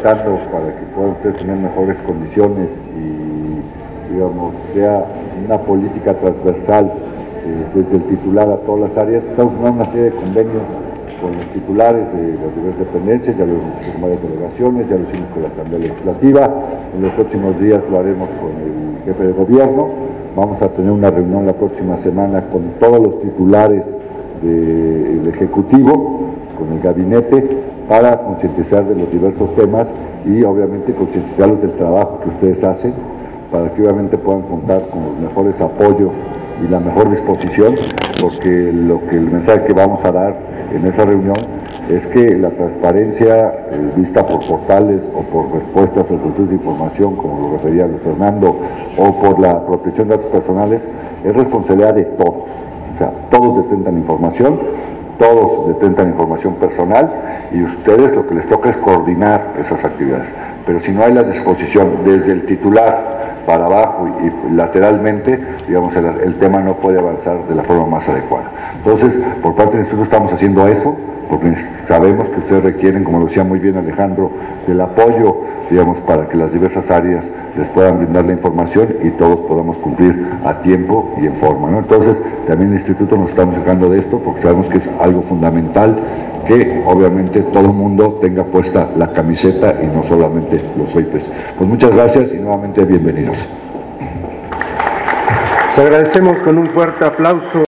tratando para que puedan ustedes tener mejores condiciones y, digamos, sea una política transversal eh, desde el titular a todas las áreas. Estamos firmando una serie de convenios con los titulares de las diversas dependencias, ya lo hemos con varias delegaciones, ya lo hicimos con la Asamblea Legislativa, en los próximos días lo haremos con el jefe de gobierno, vamos a tener una reunión la próxima semana con todos los titulares del Ejecutivo, con el gabinete, para concientizar de los diversos temas y obviamente concientizarlos del trabajo que ustedes hacen, para que obviamente puedan contar con los mejores apoyos y la mejor disposición, porque lo que el mensaje que vamos a dar en esa reunión es que la transparencia eh, vista por portales o por respuestas a solicitudes de información, como lo refería Luis Fernando, o por la protección de datos personales, es responsabilidad de todos. O sea, todos detentan información, todos detentan información personal y ustedes lo que les toca es coordinar esas actividades. Pero si no hay la disposición desde el titular para abajo y, lateralmente, digamos, el, tema no puede avanzar de la forma más adecuada. Entonces, por parte del Instituto estamos haciendo eso, porque sabemos que ustedes requieren, como lo decía muy bien Alejandro, del apoyo, digamos, para que las diversas áreas les puedan brindar la información y todos podamos cumplir a tiempo y en forma. Entonces, también el Instituto nos estamos sacando de esto porque sabemos que es algo fundamental que obviamente todo el mundo tenga puesta la camiseta y no solamente los OIPs. Pues muchas gracias y nuevamente bienvenidos. Les agradecemos con un fuerte aplauso.